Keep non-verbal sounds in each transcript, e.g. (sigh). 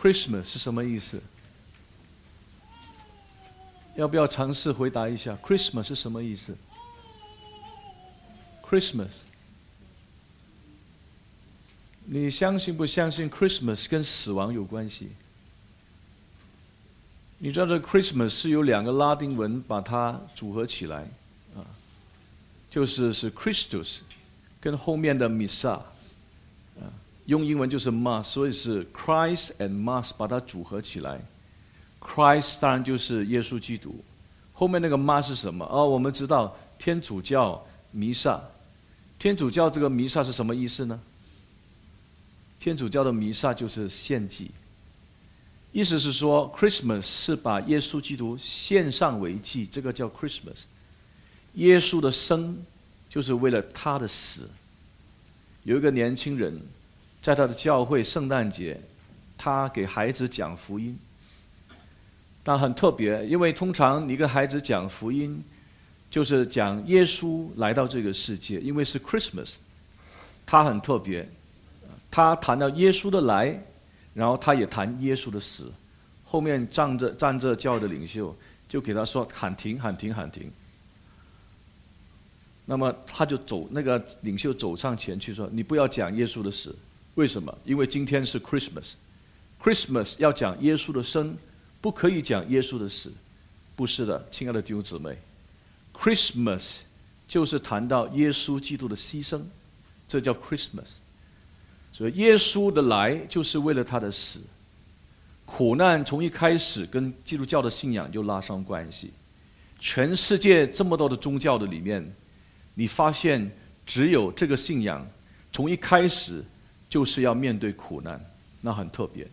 Christmas 是什么意思？要不要尝试回答一下？Christmas 是什么意思？Christmas，你相信不相信 Christmas 跟死亡有关系？你知道这 Christmas 是由两个拉丁文把它组合起来，啊，就是是 Christus，跟后面的 Missa，用英文就是 Mass，所以是 Christ and Mass 把它组合起来。Christ 当然就是耶稣基督，后面那个妈是什么？哦，我们知道天主教弥撒，天主教这个弥撒是什么意思呢？天主教的弥撒就是献祭，意思是说 Christmas 是把耶稣基督献上为祭，这个叫 Christmas。耶稣的生就是为了他的死。有一个年轻人在他的教会圣诞节，他给孩子讲福音。但很特别，因为通常你跟孩子讲福音，就是讲耶稣来到这个世界，因为是 Christmas，他很特别，他谈到耶稣的来，然后他也谈耶稣的死，后面站着站着教的领袖就给他说喊停喊停喊停，那么他就走那个领袖走上前去说你不要讲耶稣的死，为什么？因为今天是 Christmas，Christmas 要讲耶稣的生。不可以讲耶稣的死，不是的，亲爱的弟兄姊妹，Christmas 就是谈到耶稣基督的牺牲，这叫 Christmas。所以耶稣的来就是为了他的死，苦难从一开始跟基督教的信仰就拉上关系。全世界这么多的宗教的里面，你发现只有这个信仰从一开始就是要面对苦难，那很特别。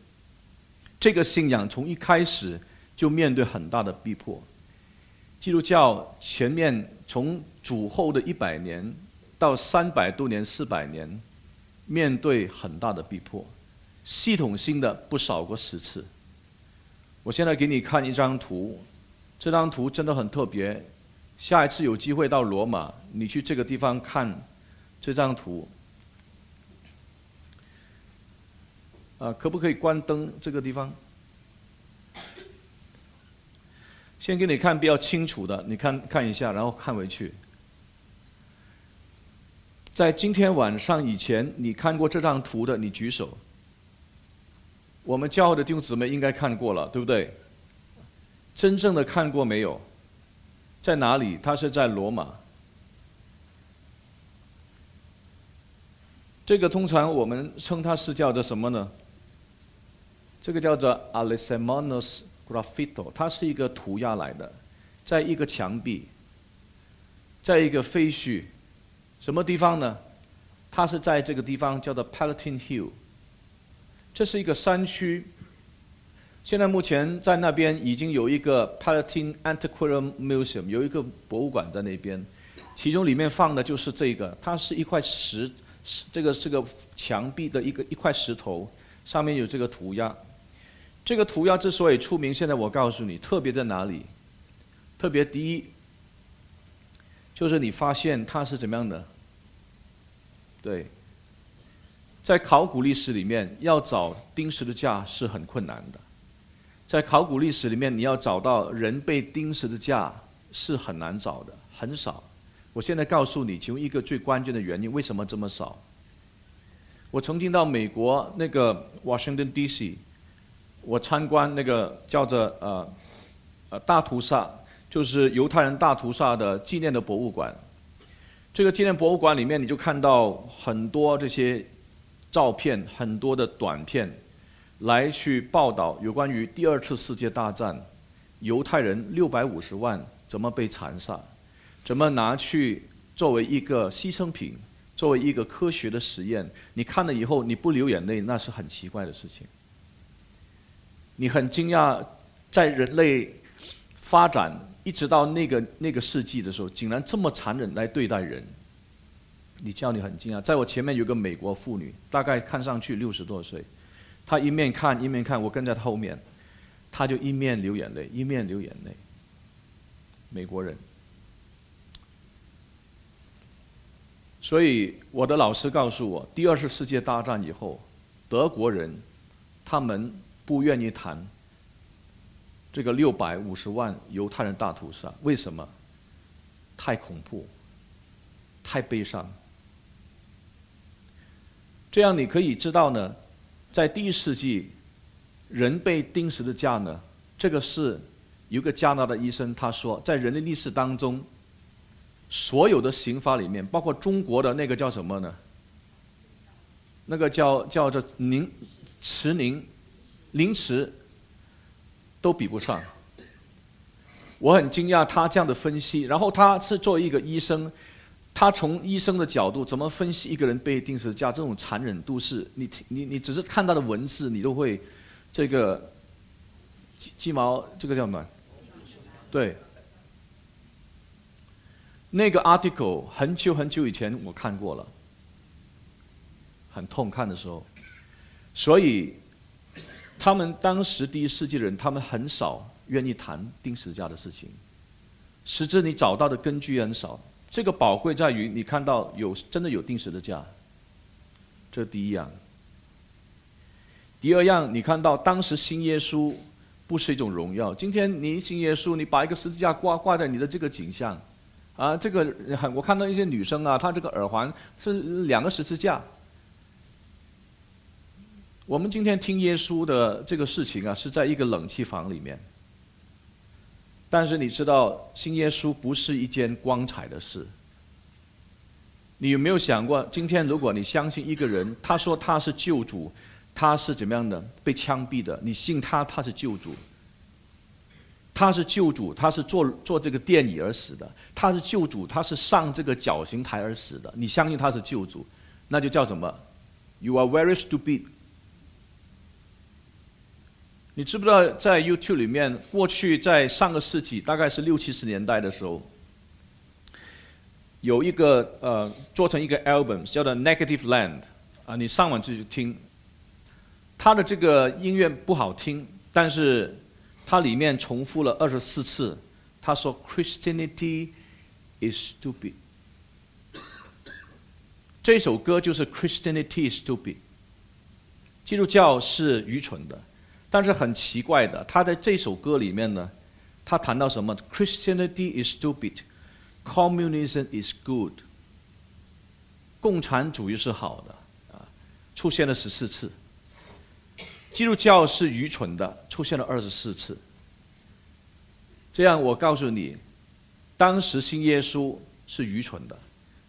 这个信仰从一开始就面对很大的逼迫。基督教前面从主后的一百年到三百多年、四百年，面对很大的逼迫，系统性的不少过十次。我现在给你看一张图，这张图真的很特别。下一次有机会到罗马，你去这个地方看这张图。啊，可不可以关灯？这个地方，先给你看比较清楚的，你看看一下，然后看回去。在今天晚上以前，你看过这张图的，你举手。我们教会的弟兄姊妹应该看过了，对不对？真正的看过没有？在哪里？他是在罗马。这个通常我们称它是叫做什么呢？这个叫做 Alessandro's Graffito，它是一个涂鸦来的，在一个墙壁，在一个废墟，什么地方呢？它是在这个地方叫做 Palatine Hill，这是一个山区。现在目前在那边已经有一个 Palatine Antiquarian Museum，有一个博物馆在那边，其中里面放的就是这个，它是一块石，这个是个墙壁的一个一块石头，上面有这个涂鸦。这个涂鸦之所以出名，现在我告诉你，特别在哪里？特别第一，就是你发现它是怎么样的？对，在考古历史里面，要找钉十字架是很困难的。在考古历史里面，你要找到人被钉十字架是很难找的，很少。我现在告诉你，其中一个最关键的原因，为什么这么少？我曾经到美国那个 Washington D.C. 我参观那个叫做呃呃大屠杀，就是犹太人大屠杀的纪念的博物馆。这个纪念博物馆里面，你就看到很多这些照片，很多的短片，来去报道有关于第二次世界大战犹太人六百五十万怎么被残杀，怎么拿去作为一个牺牲品，作为一个科学的实验。你看了以后你不流眼泪，那是很奇怪的事情。你很惊讶，在人类发展一直到那个那个世纪的时候，竟然这么残忍来对待人。你叫你很惊讶，在我前面有个美国妇女，大概看上去六十多岁，她一面看一面看，我跟在她后面，她就一面流眼泪，一面流眼泪。美国人，所以我的老师告诉我，第二次世界大战以后，德国人他们。不愿意谈这个六百五十万犹太人大屠杀，为什么？太恐怖，太悲伤。这样你可以知道呢，在第一世纪，人被钉十字架呢，这个是有个加拿大的医生他说，在人类历史当中，所有的刑法里面，包括中国的那个叫什么呢？那个叫叫做宁迟宁凌迟，都比不上。我很惊讶他这样的分析，然后他是作为一个医生，他从医生的角度怎么分析一个人被钉十字架这种残忍度是，你你你只是看他的文字，你都会这个鸡鸡毛这个叫什么？对，那个 article 很久很久以前我看过了，很痛看的时候，所以他们当时第一世纪的人，他们很少。愿意谈钉十字架的事情，实质你找到的根据很少。这个宝贵在于你看到有真的有钉十字架，这第一样。第二样，你看到当时信耶稣不是一种荣耀。今天你信耶稣，你把一个十字架挂挂在你的这个景象，啊，这个我看到一些女生啊，她这个耳环是两个十字架。我们今天听耶稣的这个事情啊，是在一个冷气房里面。但是你知道，信耶稣不是一件光彩的事。你有没有想过，今天如果你相信一个人，他说他是救主，他是怎么样的？被枪毙的，你信他他是救主？他是救主，他是做做这个电椅而死的，他是救主，他是上这个绞刑台而死的。你相信他是救主，那就叫什么？You are very stupid。你知不知道在 YouTube 里面，过去在上个世纪，大概是六七十年代的时候，有一个呃做成一个 album 叫做 Negative Land 啊，你上网去听，它的这个音乐不好听，但是它里面重复了二十四次，他说 Christianity is stupid，这首歌就是 Christianity is stupid，基督教是愚蠢的。但是很奇怪的，他在这首歌里面呢，他谈到什么？Christianity is stupid, communism is good。共产主义是好的，啊，出现了十四次。基督教是愚蠢的，出现了二十四次。这样，我告诉你，当时信耶稣是愚蠢的。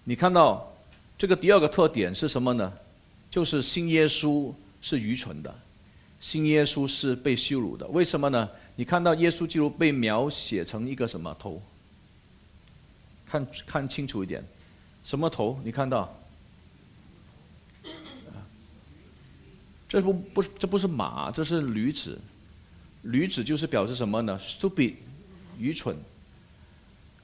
你看到这个第二个特点是什么呢？就是信耶稣是愚蠢的。信耶稣是被羞辱的，为什么呢？你看到耶稣基督被描写成一个什么头？看看清楚一点，什么头？你看到？这不不这不是马，这是驴子。驴子就是表示什么呢？stupid，愚蠢。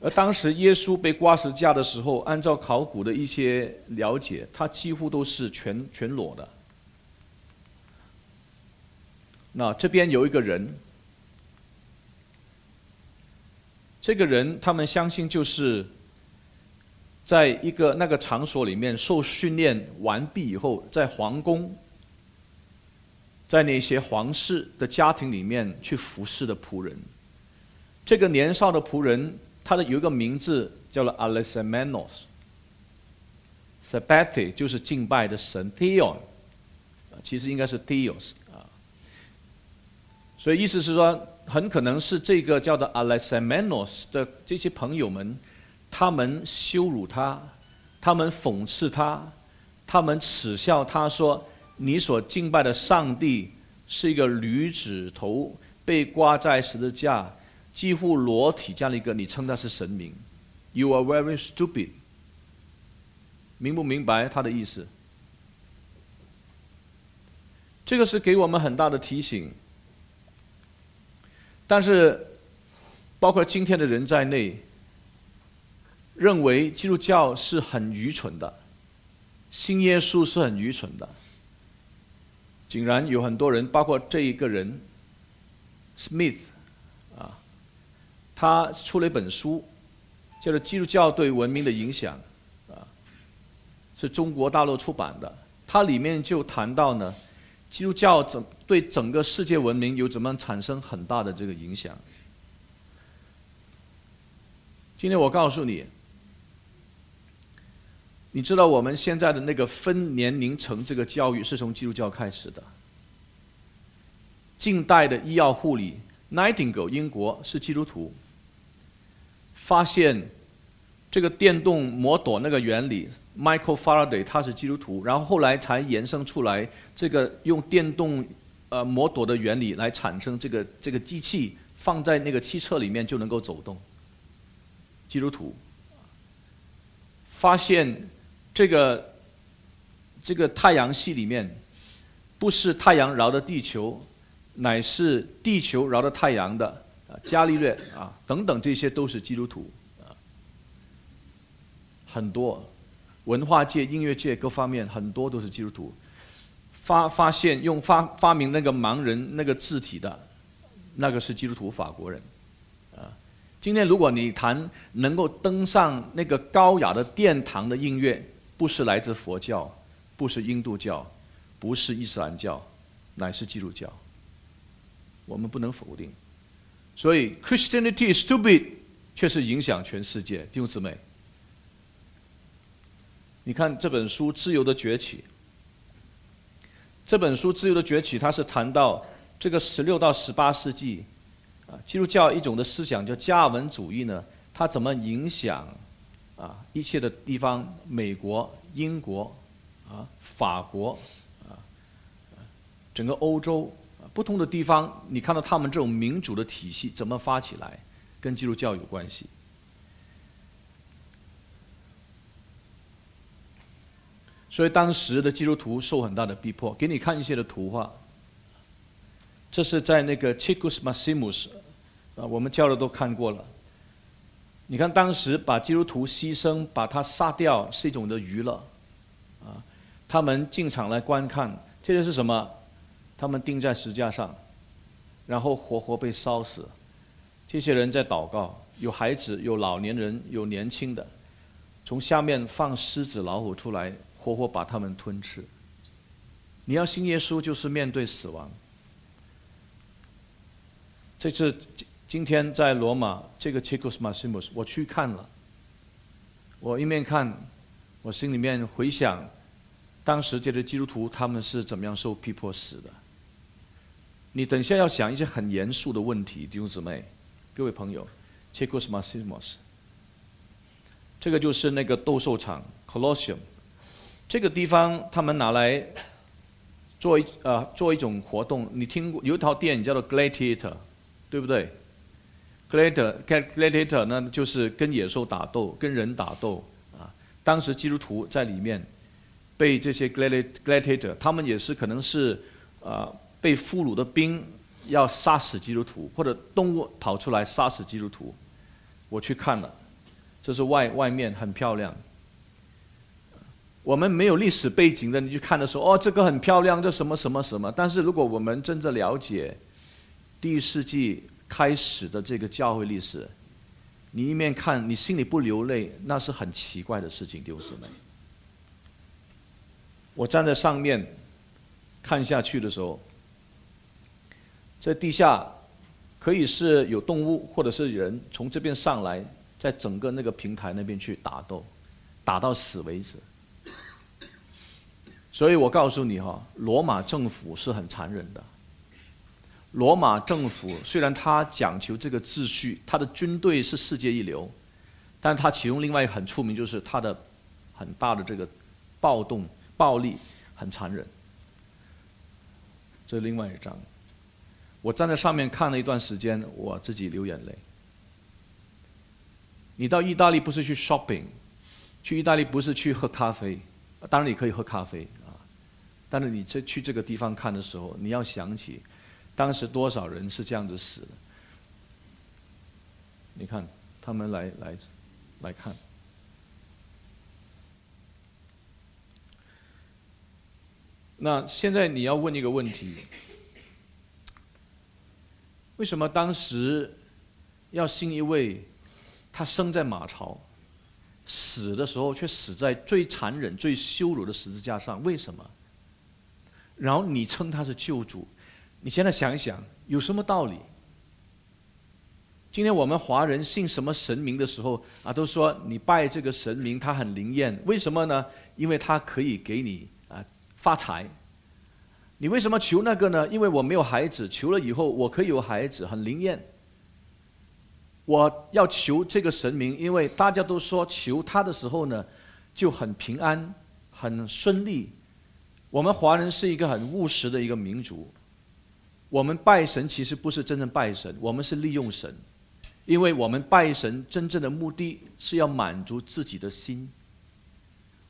而当时耶稣被挂十字架的时候，按照考古的一些了解，他几乎都是全全裸的。那这边有一个人，这个人他们相信就是在一个那个场所里面受训练完毕以后，在皇宫，在那些皇室的家庭里面去服侍的仆人。这个年少的仆人，他的有一个名字叫做 Alexamenos，Sabati 就是敬拜的神 Theon，其实应该是 Theos。所以意思是说，很可能是这个叫做 Alexamenos 的这些朋友们，他们羞辱他，他们讽刺他，他们耻笑他说：“你所敬拜的上帝是一个驴子头，被挂在十字架，几乎裸体这样的一个，你称他是神明？You are very stupid。”明不明白他的意思？这个是给我们很大的提醒。但是，包括今天的人在内，认为基督教是很愚蠢的，信耶稣是很愚蠢的。竟然有很多人，包括这一个人，Smith，啊，他出了一本书，叫做《基督教对文明的影响》，啊，是中国大陆出版的。它里面就谈到呢，基督教怎对整个世界文明有怎么产生很大的这个影响？今天我告诉你，你知道我们现在的那个分年龄层这个教育是从基督教开始的。近代的医药护理，Nightingale 英国是基督徒，发现这个电动摩朵那个原理，Michael Faraday 他是基督徒，然后后来才延伸出来这个用电动呃摩朵的原理来产生这个这个机器放在那个汽车里面就能够走动。基督徒发现这个这个太阳系里面不是太阳绕着地球。乃是地球绕着太阳的啊，伽利略啊等等，这些都是基督徒啊。很多文化界、音乐界各方面很多都是基督徒。发发现用发发明那个盲人那个字体的，那个是基督徒法国人啊。今天如果你谈能够登上那个高雅的殿堂的音乐，不是来自佛教，不是印度教，不是伊斯兰教，乃是基督教。我们不能否定，所以 Christianity is stupid，却是影响全世界弟兄姊妹。你看这本书《自由的崛起》，这本书《自由的崛起》，它是谈到这个十六到十八世纪啊，基督教一种的思想叫加尔文主义呢，它怎么影响啊一切的地方，美国、英国啊、法国啊，整个欧洲。不同的地方，你看到他们这种民主的体系怎么发起来，跟基督教有关系。所以当时的基督徒受很大的逼迫。给你看一些的图画，这是在那个 Chicus Maximus，啊，我们教的都看过了。你看当时把基督徒牺牲，把他杀掉是一种的娱乐，啊，他们进场来观看，这个是什么？他们钉在石架上，然后活活被烧死。这些人在祷告，有孩子，有老年人，有年轻的，从下面放狮子、老虎出来，活活把他们吞吃。你要信耶稣，就是面对死亡。这次今天在罗马这个 Chicus Maximus，我去看了。我一面看，我心里面回想，当时这些基督徒他们是怎么样受逼迫死的。你等一下要想一些很严肃的问题，弟兄姊妹，各位朋友，Chicos Maximus，这个就是那个斗兽场 Colosseum，这个地方他们拿来做一呃做一种活动。你听过有一套电影叫做 Gladiator，对不对？Gladiator，Gladiator 那就是跟野兽打斗，跟人打斗啊。当时基督徒在里面被这些 Gladiator，他们也是可能是啊。被俘虏的兵要杀死基督徒，或者动物跑出来杀死基督徒，我去看了，这是外外面很漂亮。我们没有历史背景的，你去看的时候，哦，这个很漂亮，这什么什么什么。但是如果我们真正了解第一世纪开始的这个教会历史，你一面看，你心里不流泪，那是很奇怪的事情，丢失没？我站在上面看下去的时候。在地下，可以是有动物或者是人从这边上来，在整个那个平台那边去打斗，打到死为止。所以我告诉你哈，罗马政府是很残忍的。罗马政府虽然他讲求这个秩序，他的军队是世界一流，但他其中另外很出名就是他的很大的这个暴动、暴力很残忍。这是另外一张。我站在上面看了一段时间，我自己流眼泪。你到意大利不是去 shopping，去意大利不是去喝咖啡，当然你可以喝咖啡，但是你这去这个地方看的时候，你要想起当时多少人是这样子死的。你看他们来来来看，那现在你要问一个问题。为什么当时要信一位他生在马槽，死的时候却死在最残忍、最羞辱的十字架上？为什么？然后你称他是救主，你现在想一想，有什么道理？今天我们华人信什么神明的时候啊，都说你拜这个神明，他很灵验，为什么呢？因为他可以给你啊发财。你为什么求那个呢？因为我没有孩子，求了以后我可以有孩子，很灵验。我要求这个神明，因为大家都说求他的时候呢，就很平安、很顺利。我们华人是一个很务实的一个民族，我们拜神其实不是真正拜神，我们是利用神。因为我们拜神真正的目的是要满足自己的心。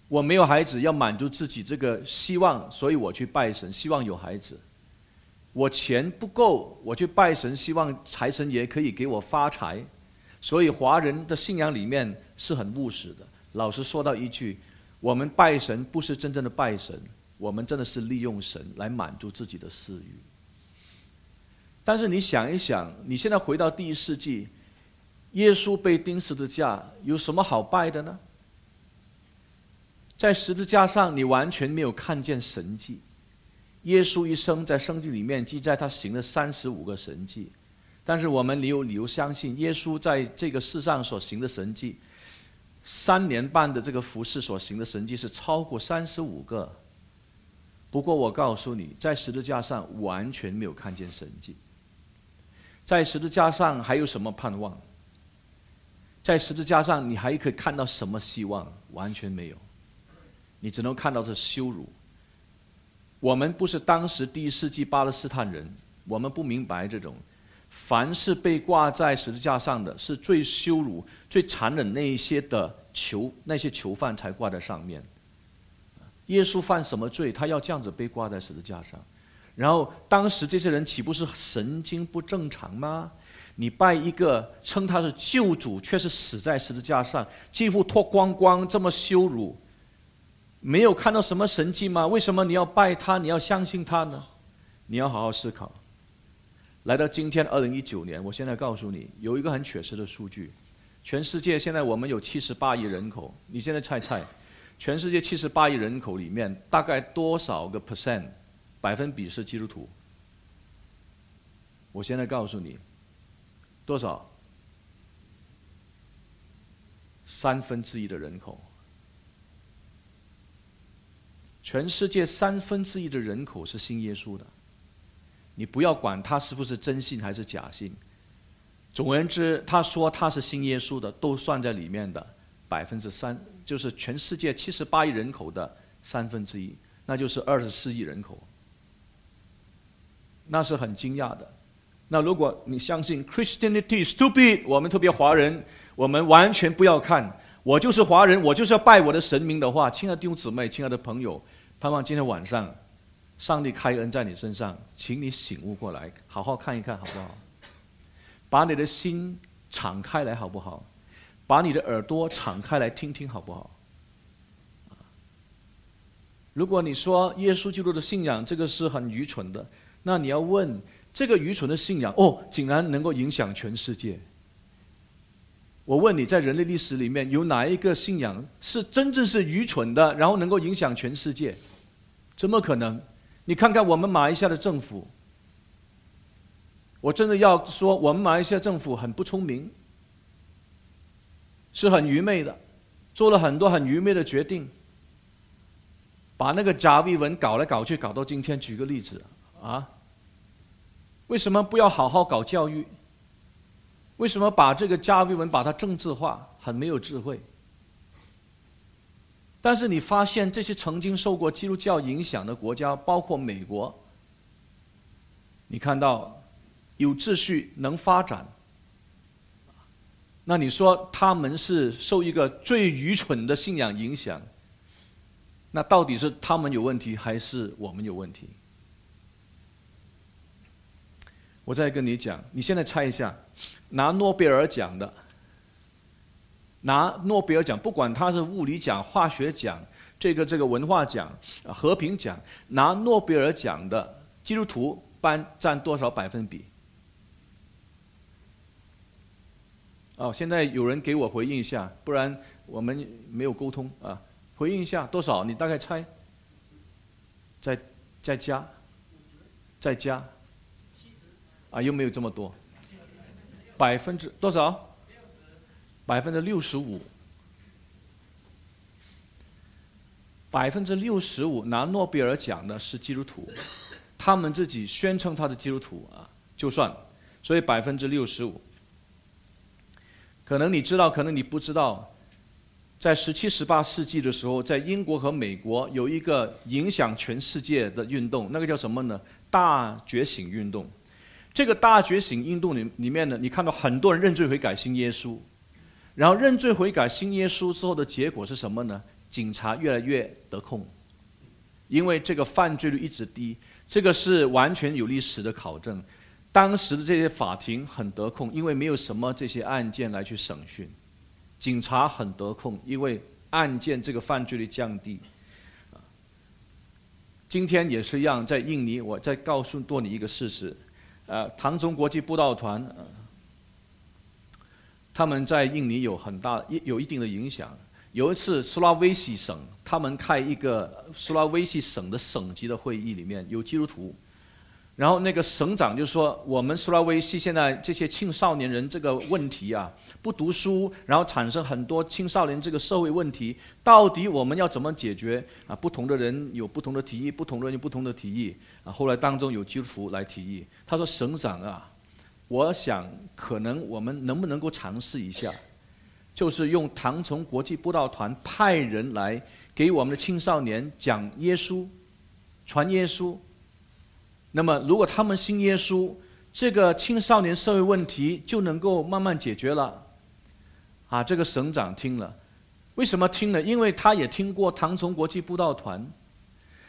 我没有孩子，要满足自己这个希望，所以我去拜神，希望有孩子。我钱不够，我去拜神，希望财神爷可以给我发财。所以华人的信仰里面是很务实的。老实说到一句，我们拜神不是真正的拜神，我们真的是利用神来满足自己的私欲。但是你想一想，你现在回到第一世纪。耶稣被钉十字架，有什么好拜的呢？在十字架上，你完全没有看见神迹。耶稣一生在圣经里面记载，他行了三十五个神迹，但是我们有理由相信，耶稣在这个世上所行的神迹，三年半的这个服饰所行的神迹是超过三十五个。不过我告诉你，在十字架上完全没有看见神迹，在十字架上还有什么盼望？在十字架上，你还可以看到什么希望？完全没有，你只能看到是羞辱。我们不是当时第一世纪巴勒斯坦人，我们不明白这种。凡是被挂在十字架上的，是最羞辱、最残忍那一些的囚，那些囚犯才挂在上面。耶稣犯什么罪？他要这样子被挂在十字架上？然后当时这些人岂不是神经不正常吗？你拜一个称他是救主，却是死在十字架上，几乎脱光光，这么羞辱，没有看到什么神迹吗？为什么你要拜他？你要相信他呢？你要好好思考。来到今天二零一九年，我现在告诉你，有一个很确实的数据：全世界现在我们有七十八亿人口。你现在猜猜，全世界七十八亿人口里面，大概多少个 percent 百分比是基督徒？我现在告诉你。多少？三分之一的人口，全世界三分之一的人口是信耶稣的。你不要管他是不是真信还是假信，总而言之，他说他是信耶稣的，都算在里面的百分之三，就是全世界七十八亿人口的三分之一，那就是二十四亿人口，那是很惊讶的。那如果你相信 Christianity stupid，我们特别华人，我们完全不要看。我就是华人，我就是要拜我的神明的话，亲爱的弟兄姊妹，亲爱的朋友，盼望今天晚上，上帝开恩在你身上，请你醒悟过来，好好看一看，好不好？把你的心敞开来，好不好？把你的耳朵敞开来听听，好不好？如果你说耶稣基督的信仰这个是很愚蠢的，那你要问。这个愚蠢的信仰哦，竟然能够影响全世界。我问你在人类历史里面有哪一个信仰是真正是愚蠢的，然后能够影响全世界？怎么可能？你看看我们马来西亚的政府，我真的要说，我们马来西亚政府很不聪明，是很愚昧的，做了很多很愚昧的决定，把那个加维文搞来搞去，搞到今天。举个例子啊。为什么不要好好搞教育？为什么把这个加维文把它政治化？很没有智慧。但是你发现这些曾经受过基督教影响的国家，包括美国，你看到有秩序能发展，那你说他们是受一个最愚蠢的信仰影响？那到底是他们有问题，还是我们有问题？我再跟你讲，你现在猜一下，拿诺贝尔奖的，拿诺贝尔奖，不管他是物理奖、化学奖，这个这个文化奖、和平奖，拿诺贝尔奖的基督徒班占多少百分比？哦，现在有人给我回应一下，不然我们没有沟通啊。回应一下多少？你大概猜？在再加，再加，啊，又没有这么多，百分之多少？百分之六十五，百分之六十五拿诺贝尔奖的是基督徒，他们自己宣称他是基督徒啊，就算，所以百分之六十五。可能你知道，可能你不知道，在十七、十八世纪的时候，在英国和美国有一个影响全世界的运动，那个叫什么呢？大觉醒运动。这个大觉醒运动里里面呢，你看到很多人认罪悔改信耶稣，然后认罪悔改信耶稣之后的结果是什么呢？警察越来越得控，因为这个犯罪率一直低，这个是完全有历史的考证。当时的这些法庭很得控，因为没有什么这些案件来去审讯，警察很得控，因为案件这个犯罪率降低。今天也是一样，在印尼，我再告诉多你一个事实，呃，唐中国际布道团，他们在印尼有很大一有一定的影响。有一次，苏拉威西省他们开一个苏拉威西省的省级的会议，里面有基督徒。然后那个省长就说：“我们苏拉威西现在这些青少年人这个问题啊，不读书，然后产生很多青少年这个社会问题，到底我们要怎么解决？啊，不同的人有不同的提议，不同的人有不同的提议。啊，后来当中有基督徒来提议，他说：‘省长啊，我想可能我们能不能够尝试一下，就是用唐城国际布道团派人来给我们的青少年讲耶稣，传耶稣。’”那么，如果他们信耶稣，这个青少年社会问题就能够慢慢解决了。啊，这个省长听了，为什么听了？因为他也听过唐崇国际布道团，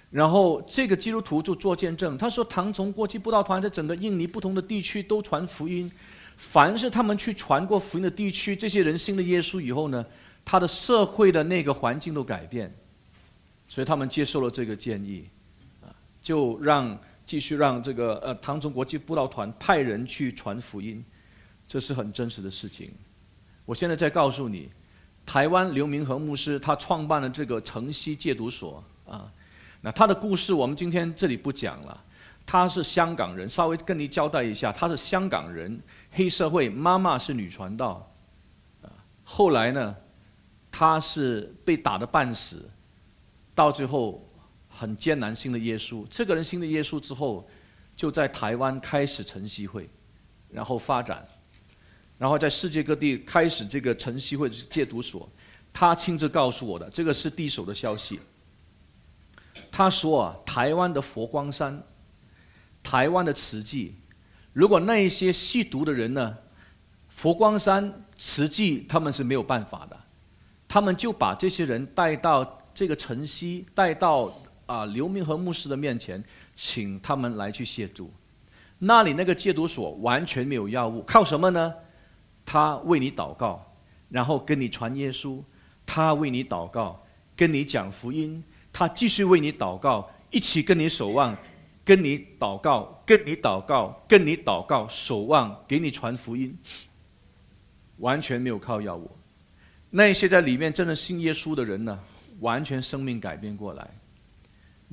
然后这个基督徒就做见证，他说唐崇国际布道团在整个印尼不同的地区都传福音，凡是他们去传过福音的地区，这些人信了耶稣以后呢，他的社会的那个环境都改变，所以他们接受了这个建议，啊，就让。继续让这个呃唐中国际布道团派人去传福音，这是很真实的事情。我现在在告诉你，台湾刘明和牧师他创办了这个城西戒毒所啊。那他的故事我们今天这里不讲了。他是香港人，稍微跟你交代一下，他是香港人，黑社会，妈妈是女传道，啊，后来呢，他是被打得半死，到最后。很艰难信的耶稣，这个人信的耶稣之后，就在台湾开始晨曦会，然后发展，然后在世界各地开始这个晨曦会戒毒所。他亲自告诉我的，这个是第一手的消息。他说啊，台湾的佛光山，台湾的慈济，如果那一些吸毒的人呢，佛光山慈济他们是没有办法的，他们就把这些人带到这个晨曦，带到。啊，刘明和牧师的面前，请他们来去协助。那里那个戒毒所完全没有药物，靠什么呢？他为你祷告，然后跟你传耶稣；他为你祷告，跟你讲福音；他继续为你祷告，一起跟你守望，跟你祷告，跟你祷告，跟你祷告，守望，给你传福音。完全没有靠药物。那些在里面真的信耶稣的人呢，完全生命改变过来。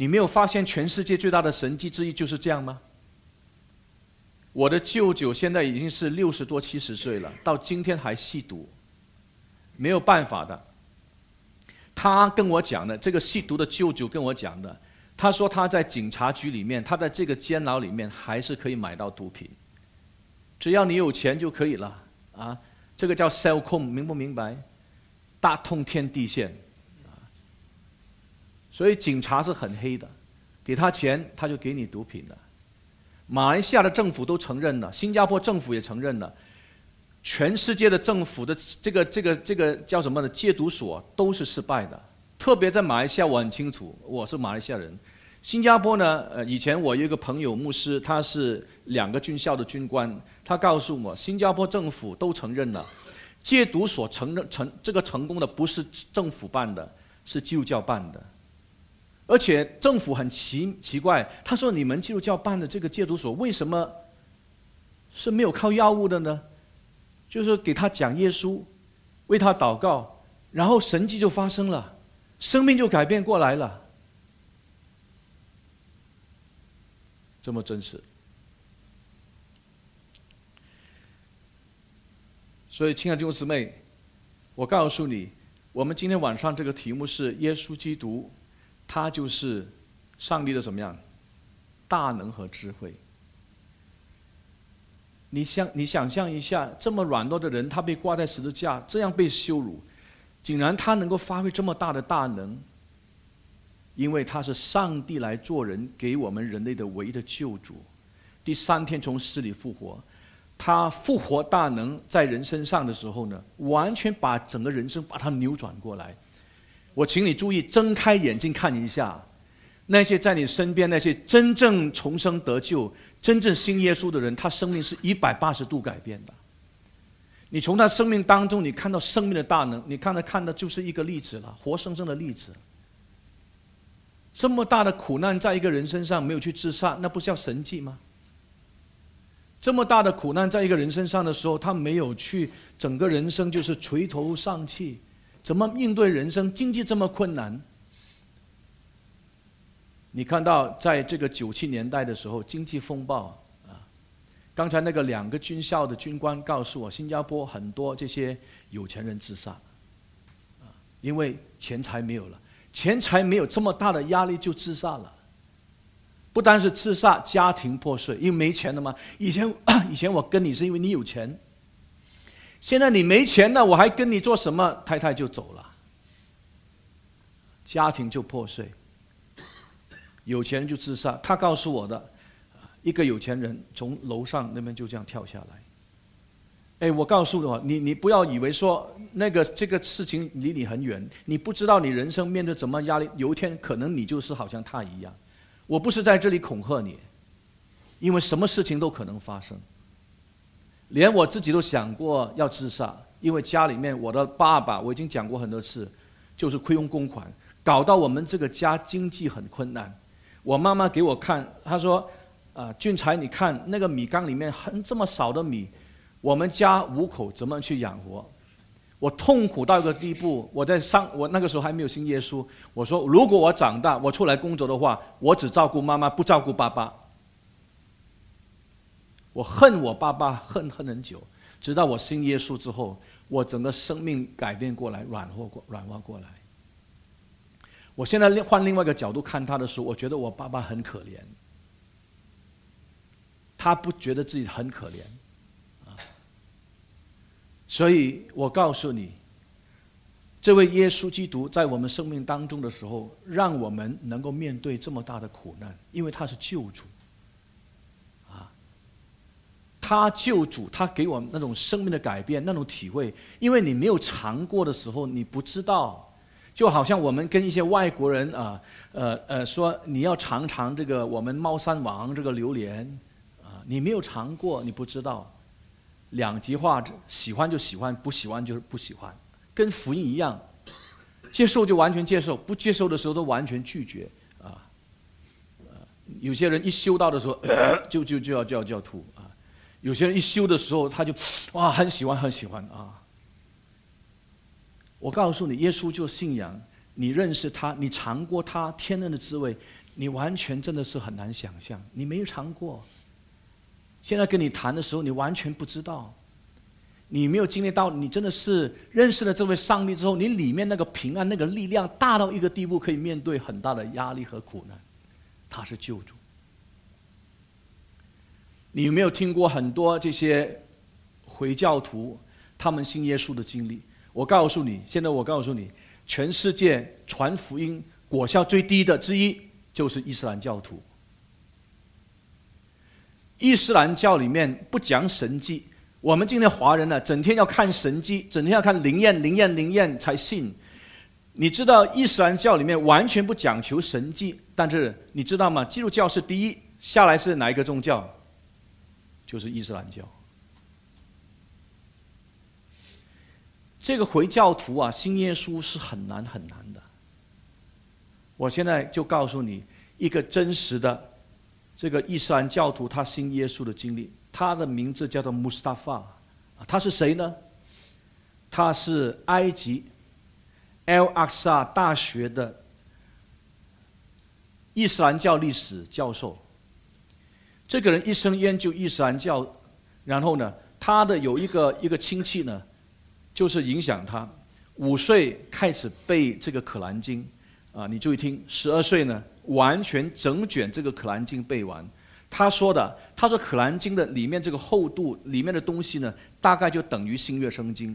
你没有发现全世界最大的神迹之一就是这样吗？我的舅舅现在已经是六十多七十岁了，到今天还吸毒，没有办法的。他跟我讲的，这个吸毒的舅舅跟我讲的，他说他在警察局里面，他在这个监牢里面还是可以买到毒品，只要你有钱就可以了啊！这个叫 cell 控，明不明白？大通天地线。所以警察是很黑的，给他钱他就给你毒品的。马来西亚的政府都承认了，新加坡政府也承认了，全世界的政府的这个这个这个叫什么呢？戒毒所都是失败的。特别在马来西亚，我很清楚，我是马来西亚人。新加坡呢，呃，以前我有一个朋友牧师，他是两个军校的军官，他告诉我，新加坡政府都承认了，戒毒所承认成这个成功的不是政府办的，是基督教办的。而且政府很奇奇怪，他说：“你们基督教办的这个戒毒所为什么是没有靠药物的呢？就是给他讲耶稣，为他祷告，然后神迹就发生了，生命就改变过来了。这么真实。所以，亲爱的弟兄姊妹，我告诉你，我们今天晚上这个题目是耶稣基督，他就是上帝的怎么样？大能和智慧。你想，你想象一下，这么软弱的人，他被挂在十字架，这样被羞辱，竟然他能够发挥这么大的大能，因为他是上帝来做人，给我们人类的唯一的救主。第三天从死里复活。他复活大能在人身上的时候呢，完全把整个人生把它扭转过来。我请你注意，睁开眼睛看一下，那些在你身边那些真正重生得救、真正信耶稣的人，他生命是一百八十度改变的。你从他生命当中，你看到生命的大能，你看他看的就是一个例子了，活生生的例子。这么大的苦难在一个人身上没有去自杀，那不叫神迹吗？这么大的苦难在一个人身上的时候，他没有去，整个人生就是垂头丧气，怎么应对人生？经济这么困难，你看到在这个九七年代的时候，经济风暴啊，刚才那个两个军校的军官告诉我，新加坡很多这些有钱人自杀，啊，因为钱财没有了，钱财没有这么大的压力就自杀了。不单是自杀，家庭破碎，因为没钱了嘛。以前 (coughs) 以前我跟你是因为你有钱，现在你没钱了，我还跟你做什么？太太就走了，家庭就破碎。有钱人就自杀，他告诉我的，一个有钱人从楼上那边就这样跳下来。哎，我告诉你，你你不要以为说那个这个事情离你很远，你不知道你人生面对怎么压力，有一天可能你就是好像他一样。我不是在这里恐吓你，因为什么事情都可能发生。连我自己都想过要自杀，因为家里面我的爸爸我已经讲过很多次，就是亏用公款，搞到我们这个家经济很困难。我妈妈给我看，她说：“啊，俊才，你看那个米缸里面很这么少的米，我们家五口怎么去养活？”我痛苦到一个地步，我在上我那个时候还没有信耶稣。我说，如果我长大，我出来工作的话，我只照顾妈妈，不照顾爸爸。我恨我爸爸，恨恨很久，直到我信耶稣之后，我整个生命改变过来，软和过软化过来。我现在换另外一个角度看他的时候，我觉得我爸爸很可怜，他不觉得自己很可怜。所以我告诉你，这位耶稣基督在我们生命当中的时候，让我们能够面对这么大的苦难，因为他是救主。他救主，他给我们那种生命的改变，那种体会，因为你没有尝过的时候，你不知道。就好像我们跟一些外国人啊，呃呃，说你要尝尝这个我们猫山王这个榴莲，啊，你没有尝过，你不知道。两极化，喜欢就喜欢，不喜欢就是不喜欢，跟福音一样，接受就完全接受，不接受的时候都完全拒绝啊。有些人一修道的时候，就就就要就要就要吐。有些人一修的时候，他就 (sniffs) 哇很喜欢很喜欢啊。我告诉你，耶稣就信仰，你认识他，你尝过他天恩的滋味，你完全真的是很难想象，你没尝过。现在跟你谈的时候，你完全不知道，你没有经历到，你真的是认识了这位上帝之后，你里面那个平安、那个力量大到一个地步，可以面对很大的压力和苦难。他是救主。你有没有听过很多这些回教徒他们信耶稣的经历？我告诉你，现在我告诉你，全世界传福音果效最低的之一就是伊斯兰教徒。伊斯兰教里面不讲神迹，我们今天华人呢，整天要看神迹，整天要看灵验、灵验、灵验才信。你知道伊斯兰教里面完全不讲求神迹，但是你知道吗？基督教是第一，下来是哪一个宗教？就是伊斯兰教。这个回教徒啊，信耶稣是很难很难的。我现在就告诉你一个真实的。这个伊斯兰教徒他信耶稣的经历，他的名字叫做穆斯塔法，他是谁呢？他是埃及 El Aqsa 大学的伊斯兰教历史教授。这个人一生研究伊斯兰教，然后呢，他的有一个一个亲戚呢，就是影响他，五岁开始背这个《可兰经》，啊，你注意听，十二岁呢，完全整卷这个《可兰经》背完。他说的，他说《可兰经》的里面这个厚度，里面的东西呢，大概就等于《新月生经》。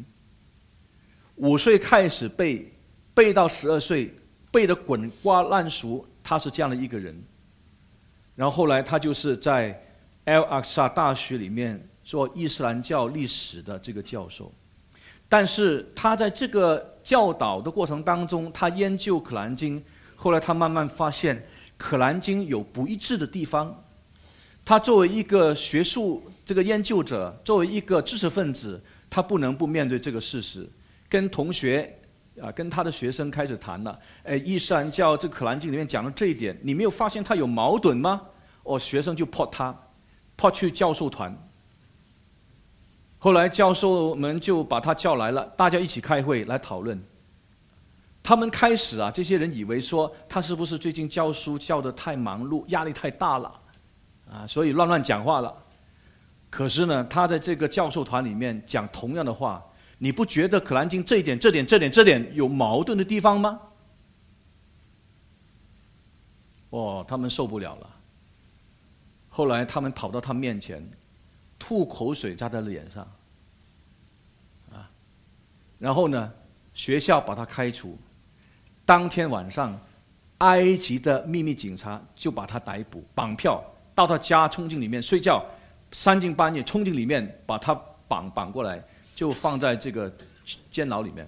五岁开始背，背到十二岁，背得滚瓜烂熟。他是这样的一个人。然后后来他就是在 Al Aqsa 大学里面做伊斯兰教历史的这个教授。但是他在这个教导的过程当中，他研究《可兰经》，后来他慢慢发现《可兰经》有不一致的地方。他作为一个学术这个研究者，作为一个知识分子，他不能不面对这个事实。跟同学啊，跟他的学生开始谈了。哎，伊斯兰教这《可兰经》里面讲了这一点，你没有发现他有矛盾吗？哦，学生就破他，破去教授团。后来教授们就把他叫来了，大家一起开会来讨论。他们开始啊，这些人以为说他是不是最近教书教的太忙碌，压力太大了。啊，所以乱乱讲话了。可是呢，他在这个教授团里面讲同样的话，你不觉得《可兰经》这一点、这点、这点、这点有矛盾的地方吗？哦，他们受不了了。后来他们跑到他面前，吐口水在他的脸上，啊，然后呢，学校把他开除。当天晚上，埃及的秘密警察就把他逮捕、绑票。到他家冲进里面睡觉，三更半夜冲进里面把他绑绑过来，就放在这个监牢里面。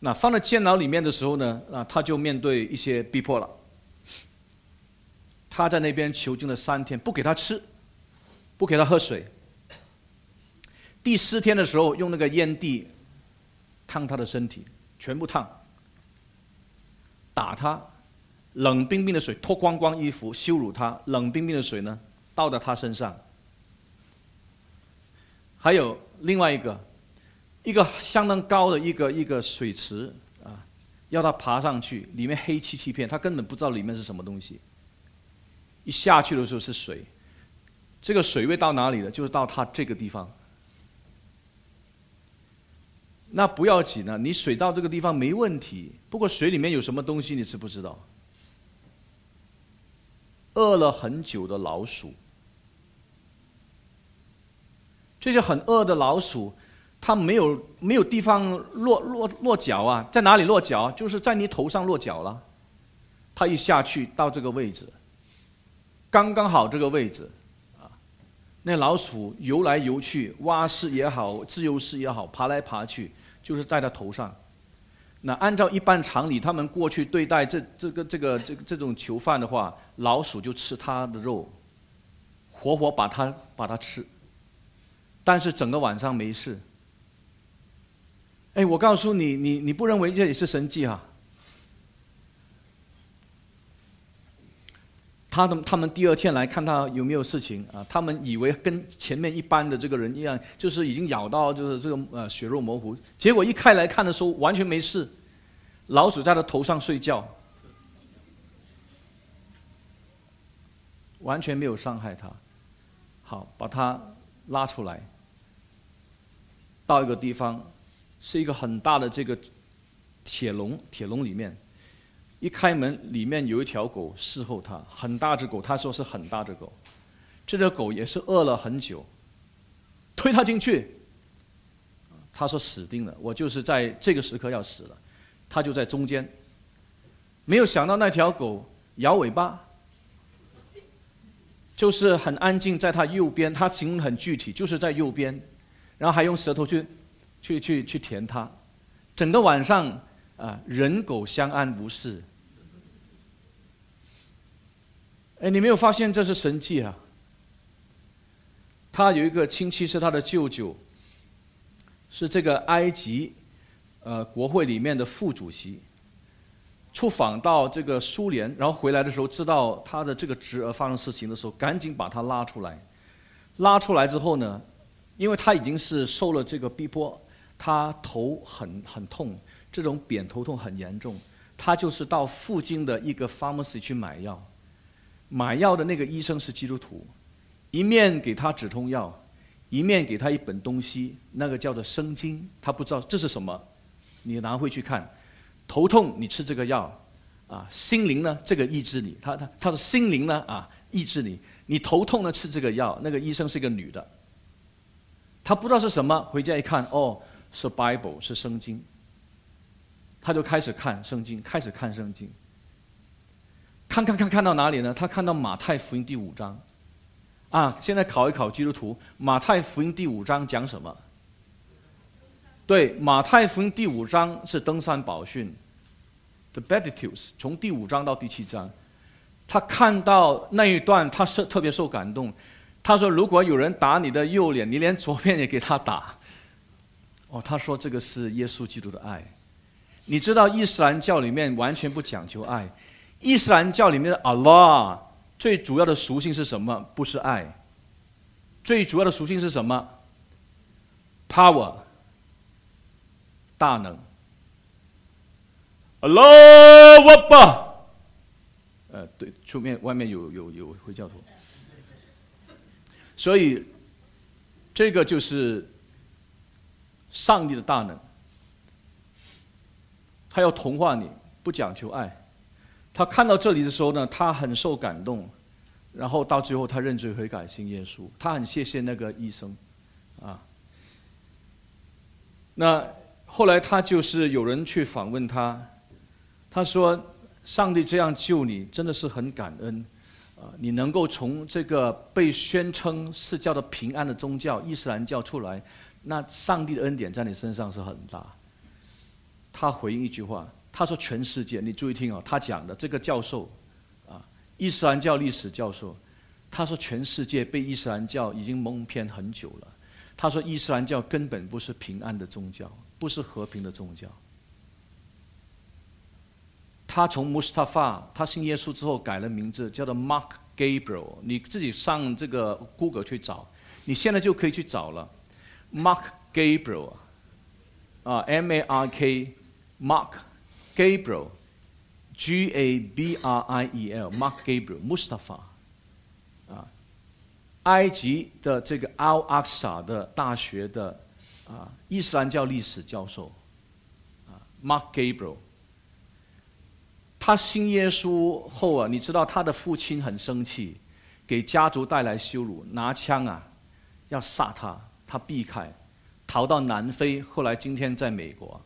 那放在监牢里面的时候呢，啊，他就面对一些逼迫了。他在那边囚禁了三天，不给他吃，不给他喝水。第四天的时候，用那个烟蒂烫他的身体，全部烫，打他。冷冰冰的水，脱光光衣服羞辱他。冷冰冰的水呢，倒在他身上。还有另外一个，一个相当高的一个一个水池啊，要他爬上去，里面黑漆漆片，他根本不知道里面是什么东西。一下去的时候是水，这个水位到哪里了？就是到他这个地方。那不要紧呢，你水到这个地方没问题。不过水里面有什么东西，你知不知道？饿了很久的老鼠，这些很饿的老鼠，它没有没有地方落落落脚啊，在哪里落脚？就是在你头上落脚了。它一下去到这个位置，刚刚好这个位置，啊，那老鼠游来游去，蛙式也好，自由式也好，爬来爬去，就是在它头上。那按照一般常理，他们过去对待这这个这个这这种囚犯的话，老鼠就吃他的肉，活活把他把他吃。但是整个晚上没事。哎，我告诉你，你你不认为这也是神迹啊？他们他们第二天来看他有没有事情啊？他们以为跟前面一般的这个人一样，就是已经咬到就是这个呃血肉模糊。结果一开来看的时候完全没事，老鼠在他头上睡觉，完全没有伤害他。好，把他拉出来，到一个地方，是一个很大的这个铁笼，铁笼里面。一开门，里面有一条狗侍候他，很大只狗。他说是很大只狗，这只狗也是饿了很久，推他进去。他说死定了，我就是在这个时刻要死了。他就在中间，没有想到那条狗摇尾巴，就是很安静，在他右边。他形容很具体，就是在右边，然后还用舌头去，去去去舔它，整个晚上。啊，人狗相安无事。哎，你没有发现这是神迹啊？他有一个亲戚是他的舅舅，是这个埃及呃国会里面的副主席，出访到这个苏联，然后回来的时候知道他的这个侄儿发生事情的时候，赶紧把他拉出来。拉出来之后呢，因为他已经是受了这个逼迫，他头很很痛。这种扁头痛很严重，他就是到附近的一个 pharmacy 去买药，买药的那个医生是基督徒，一面给他止痛药，一面给他一本东西，那个叫做生经，他不知道这是什么，你拿回去看，头痛你吃这个药，啊，心灵呢这个抑制你，他他他的心灵呢啊抑制你，你头痛呢吃这个药，那个医生是一个女的，他不知道是什么，回家一看，哦，是 Bible 是圣经，他就开始看圣经，开始看圣经。看看看看到哪里呢？他看到马太福音第五章，啊，现在考一考基督徒，马太福音第五章讲什么？对，马太福音第五章是登山宝训，The Beatitudes，从第五章到第七章，他看到那一段，他是特别受感动。他说：“如果有人打你的右脸，你连左边也给他打。”哦，他说这个是耶稣基督的爱。你知道伊斯兰教里面完全不讲究爱。伊斯兰教里面的 Allah 最主要的属性是什么？不是爱。最主要的属性是什么？Power，大能。Allah 吧。呃，对，出面外面有有有回教徒。所以，这个就是上帝的大能。他要同化你，不讲求爱。他看到这里的时候呢，他很受感动，然后到最后他认罪悔改信耶稣，他很谢谢那个医生，啊。那后来他就是有人去访问他，他说：“上帝这样救你，真的是很感恩，啊，你能够从这个被宣称是叫做平安的宗教伊斯兰教出来，那上帝的恩典在你身上是很大。”他回应一句话。他说：“全世界，你注意听哦，他讲的这个教授，啊，伊斯兰教历史教授，他说全世界被伊斯兰教已经蒙骗很久了。他说伊斯兰教根本不是平安的宗教，不是和平的宗教。他从穆斯塔法，他信耶稣之后改了名字，叫做 Mark Gabriel。你自己上这个 Google 去找，你现在就可以去找了，Mark Gabriel，啊，M A R K，Mark。” Gabriel，G A B R I E L，Mark Gabriel，Mustafa，啊，埃及的这个 Al Aqsa 的大学的啊伊斯兰教历史教授，啊，Mark Gabriel，他信耶稣后啊，你知道他的父亲很生气，给家族带来羞辱，拿枪啊要杀他，他避开，逃到南非，后来今天在美国。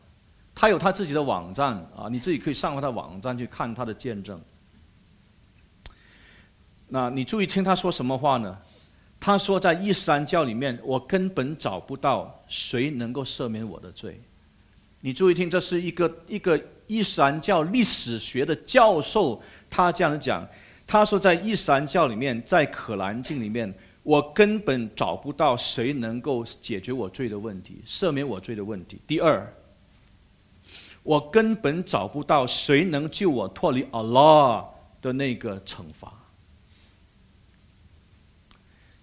他有他自己的网站啊，你自己可以上他的网站去看他的见证。那你注意听他说什么话呢？他说在伊斯兰教里面，我根本找不到谁能够赦免我的罪。你注意听，这是一个一个伊斯兰教历史学的教授，他这样讲。他说在伊斯兰教里面，在可兰经里面，我根本找不到谁能够解决我罪的问题，赦免我罪的问题。第二。我根本找不到谁能救我脱离 Allah 的那个惩罚。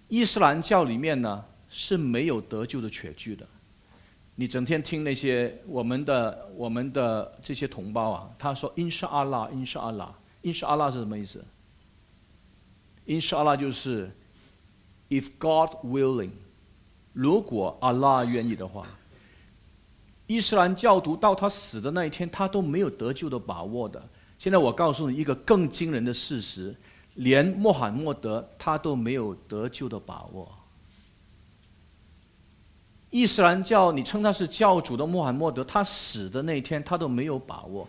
伊斯兰教里面呢是没有得救的绝句的。你整天听那些我们的我们的这些同胞啊，他说 “insallah，insallah，insallah” 是什么意思？insallah 就是 If God willing，如果阿拉愿意的话。伊斯兰教徒到他死的那一天，他都没有得救的把握的。现在我告诉你一个更惊人的事实：连穆罕默德他都没有得救的把握。伊斯兰教，你称他是教主的穆罕默德，他死的那天，他都没有把握。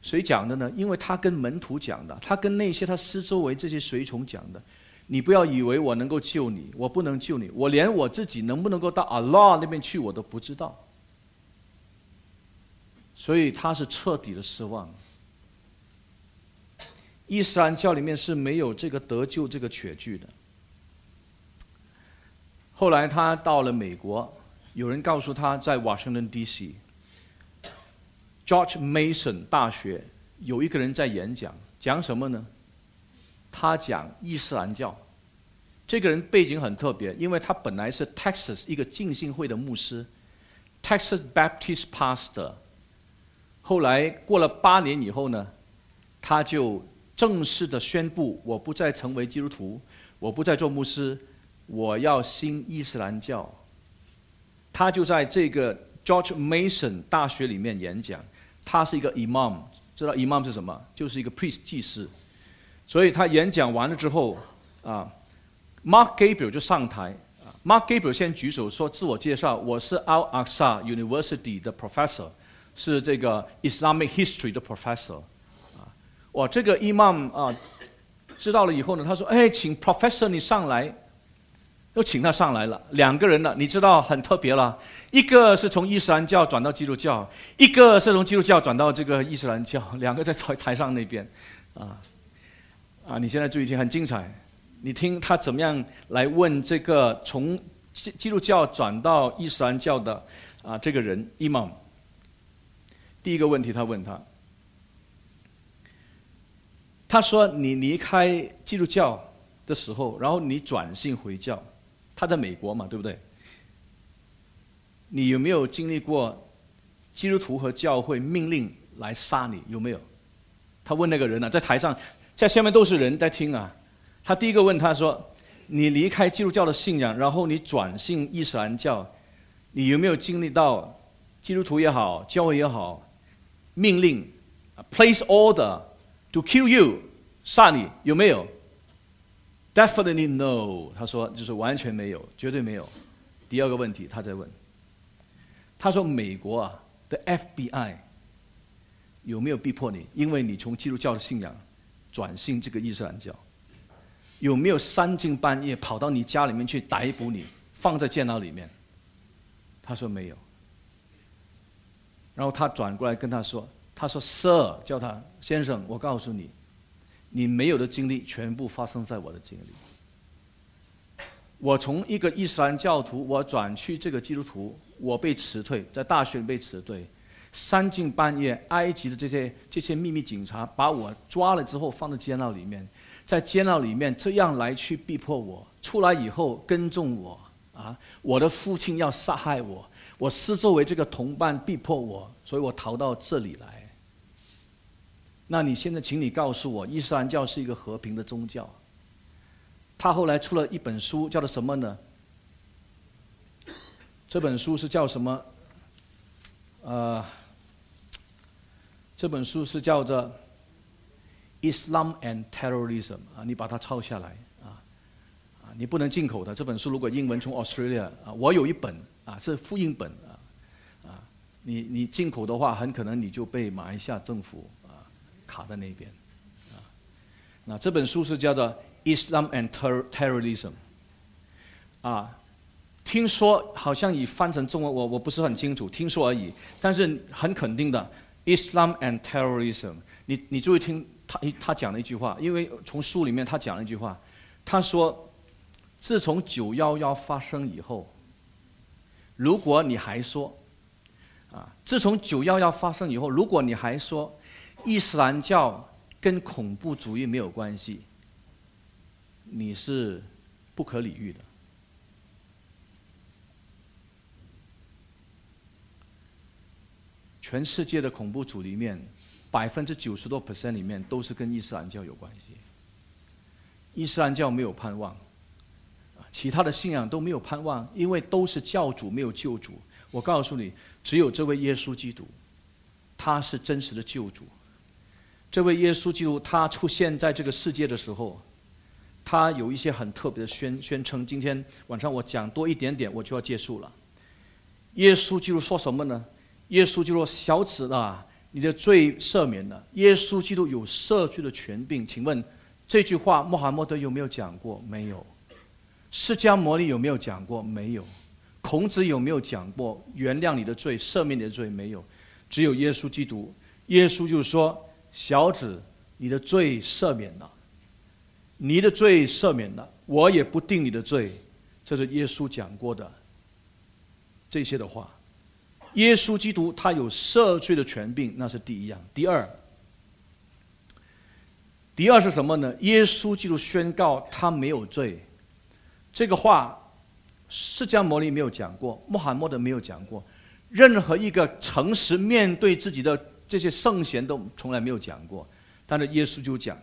谁讲的呢？因为他跟门徒讲的，他跟那些他四周围这些随从讲的。你不要以为我能够救你，我不能救你，我连我自己能不能够到阿拉那边去，我都不知道。所以他是彻底的失望。伊斯兰教里面是没有这个得救这个绝句的。后来他到了美国，有人告诉他在 Washington D.C.，George Mason 大学有一个人在演讲，讲什么呢？他讲伊斯兰教。这个人背景很特别，因为他本来是 Texas 一个浸信会的牧师，Texas Baptist Pastor。后来过了八年以后呢，他就正式的宣布，我不再成为基督徒，我不再做牧师，我要信伊斯兰教。他就在这个 George Mason 大学里面演讲，他是一个 Imam，知道 Imam 是什么？就是一个 priest 祭司。所以他演讲完了之后，啊，Mark Gabriel 就上台，Mark Gabriel 先举手说自我介绍，我是 Al Aqsa University 的 professor，是这个 Islamic history 的 professor。啊哇，这个 Imam 啊，知道了以后呢，他说：“哎，请 Professor 你上来。”又请他上来了，两个人了，你知道很特别了。一个是从伊斯兰教转到基督教，一个是从基督教转到这个伊斯兰教，两个在台台上那边，啊，啊，你现在注意听，很精彩。你听他怎么样来问这个从基基督教转到伊斯兰教的啊这个人 Imam。第一个问题，他问他。他说：“你离开基督教的时候，然后你转信回教，他在美国嘛，对不对？你有没有经历过基督徒和教会命令来杀你？有没有？”他问那个人呢，在台上，在下面都是人在听啊。他第一个问他说：“你离开基督教的信仰，然后你转信伊斯兰教，你有没有经历到基督徒也好，教会也好，命令，place order？” To kill you，杀你有没有？Definitely no，他说就是完全没有，绝对没有。第二个问题他在问，他说美国啊的 FBI 有没有逼迫你？因为你从基督教的信仰转信这个伊斯兰教，有没有三更半夜跑到你家里面去逮捕你，放在监牢里面？他说没有。然后他转过来跟他说。他说：“Sir，叫他先生，我告诉你，你没有的经历全部发生在我的经历。我从一个伊斯兰教徒，我转去这个基督徒，我被辞退，在大学里被辞退，三更半夜，埃及的这些这些秘密警察把我抓了之后，放在监牢里面，在监牢里面这样来去逼迫我，出来以后跟踪我，啊，我的父亲要杀害我，我视作为这个同伴逼迫我，所以我逃到这里来。”那你现在，请你告诉我，伊斯兰教是一个和平的宗教。他后来出了一本书，叫做什么呢？这本书是叫什么？呃，这本书是叫做《Islam and Terrorism》啊，你把它抄下来啊啊，你不能进口的。这本书如果英文从 Australia 啊，我有一本啊，是复印本啊啊，你你进口的话，很可能你就被马来西亚政府。卡在那边，啊，那这本书是叫做《Islam and Terrorism》，啊，听说好像已翻成中文，我我不是很清楚，听说而已。但是很肯定的，《Islam and Terrorism》，你你注意听他他讲了一句话，因为从书里面他讲了一句话，他说，自从九幺幺发生以后，如果你还说，啊，自从九幺幺发生以后，如果你还说。伊斯兰教跟恐怖主义没有关系，你是不可理喻的。全世界的恐怖主义里面，百分之九十多 percent 里面都是跟伊斯兰教有关系。伊斯兰教没有盼望，其他的信仰都没有盼望，因为都是教主没有救主。我告诉你，只有这位耶稣基督，他是真实的救主。这位耶稣基督，他出现在这个世界的时候，他有一些很特别的宣宣称。今天晚上我讲多一点点，我就要结束了。耶稣基督说什么呢？耶稣基督说：“小子啊，你的罪赦免了。”耶稣基督有赦罪的权柄。请问这句话，穆罕默德有没有讲过？没有。释迦牟尼有没有讲过？没有。孔子有没有讲过原谅你的罪、赦免你的罪？没有。只有耶稣基督。耶稣就是说。小子，你的罪赦免了，你的罪赦免了，我也不定你的罪。这是耶稣讲过的这些的话。耶稣基督他有赦罪的权柄，那是第一样。第二，第二是什么呢？耶稣基督宣告他没有罪。这个话，释迦牟尼没有讲过，穆罕默德没有讲过，任何一个诚实面对自己的。这些圣贤都从来没有讲过，但是耶稣就讲，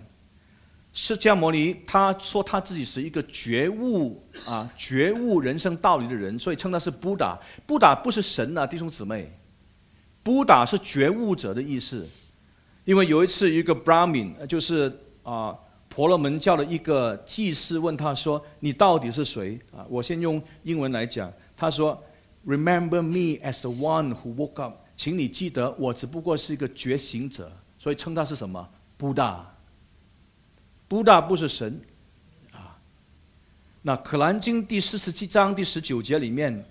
释迦牟尼他说他自己是一个觉悟啊，觉悟人生道理的人，所以称他是布达。布达不是神啊，弟兄姊妹，布达是觉悟者的意思。因为有一次，一个 Brahmin，就是啊婆罗门教的一个祭司问他说：“你到底是谁？”啊，我先用英文来讲，他说：“Remember me as the one who woke up。”请你记得，我只不过是一个觉醒者，所以称他是什么？布达。布达不是神，啊，那《可兰经》第四十七章第十九节里面，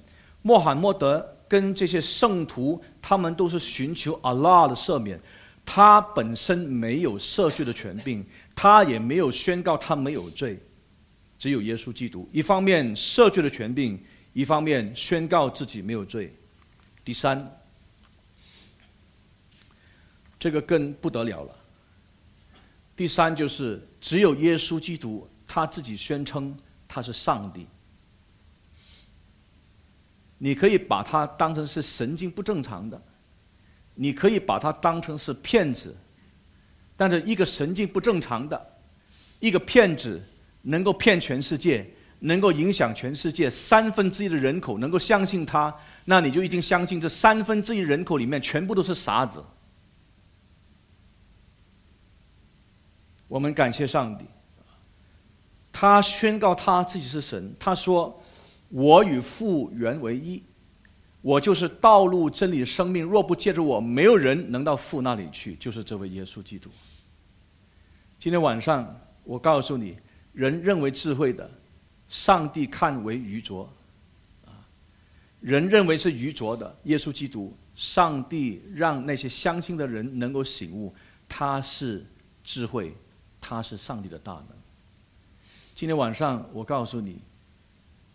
穆罕默德跟这些圣徒，他们都是寻求阿拉的赦免，他本身没有赦罪的权柄，他也没有宣告他没有罪，只有耶稣基督，一方面赦罪的权柄，一方面宣告自己没有罪。第三，这个更不得了了。第三就是，只有耶稣基督他自己宣称他是上帝。你可以把他当成是神经不正常的，你可以把他当成是骗子，但是一个神经不正常的，一个骗子能够骗全世界，能够影响全世界三分之一的人口能够相信他，那你就一定相信这三分之一人口里面全部都是傻子。我们感谢上帝，他宣告他自己是神。他说：“我与父原为一，我就是道路、真理、生命。若不借着我，没有人能到父那里去。”就是这位耶稣基督。今天晚上，我告诉你，人认为智慧的，上帝看为愚拙；啊，人认为是愚拙的，耶稣基督，上帝让那些相信的人能够醒悟，他是智慧。他是上帝的大能。今天晚上，我告诉你，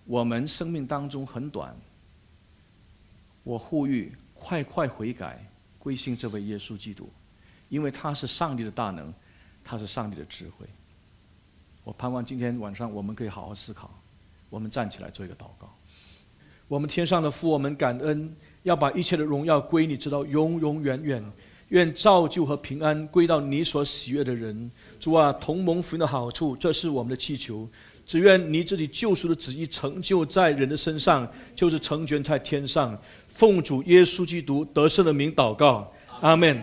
我们生命当中很短。我呼吁快快悔改，归信这位耶稣基督，因为他是上帝的大能，他是上帝的智慧。我盼望今天晚上我们可以好好思考。我们站起来做一个祷告。我们天上的父，我们感恩，要把一切的荣耀归你，直到永永远远。愿造就和平安归到你所喜悦的人。主啊，同盟福音的好处，这是我们的祈求。只愿你自己救赎的旨意成就在人的身上，就是成全在天上。奉主耶稣基督得胜的名祷告，阿门。